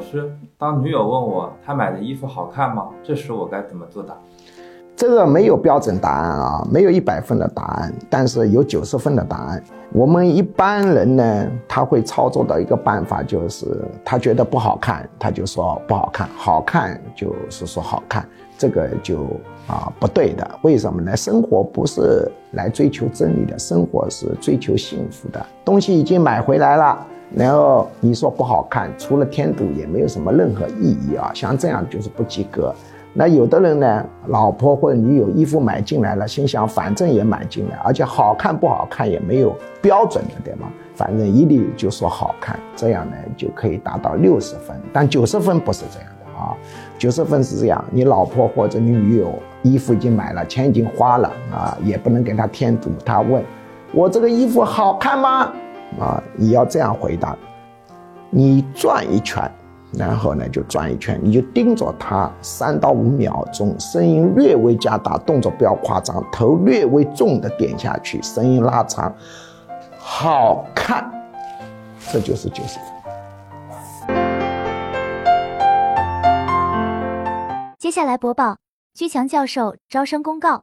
老师，当女友问我她买的衣服好看吗？这时我该怎么做答？这个没有标准答案啊，没有一百分的答案，但是有九十分的答案。我们一般人呢，他会操作的一个办法就是，他觉得不好看，他就说不好看；好看就是说好看，这个就啊不对的。为什么呢？生活不是来追求真理的，生活是追求幸福的。东西已经买回来了。然后你说不好看，除了添堵也没有什么任何意义啊！像这样就是不及格。那有的人呢，老婆或者女友衣服买进来了，心想反正也买进来，而且好看不好看也没有标准的，对吗？反正一律就说好看，这样呢就可以达到六十分。但九十分不是这样的啊，九十分是这样：你老婆或者你女友衣服已经买了，钱已经花了啊，也不能给她添堵。她问我这个衣服好看吗？啊，你要这样回答，你转一圈，然后呢就转一圈，你就盯着他三到五秒钟，声音略微加大，动作不要夸张，头略微重的点下去，声音拉长，好看，这就是九十分。接下来播报居强教授招生公告。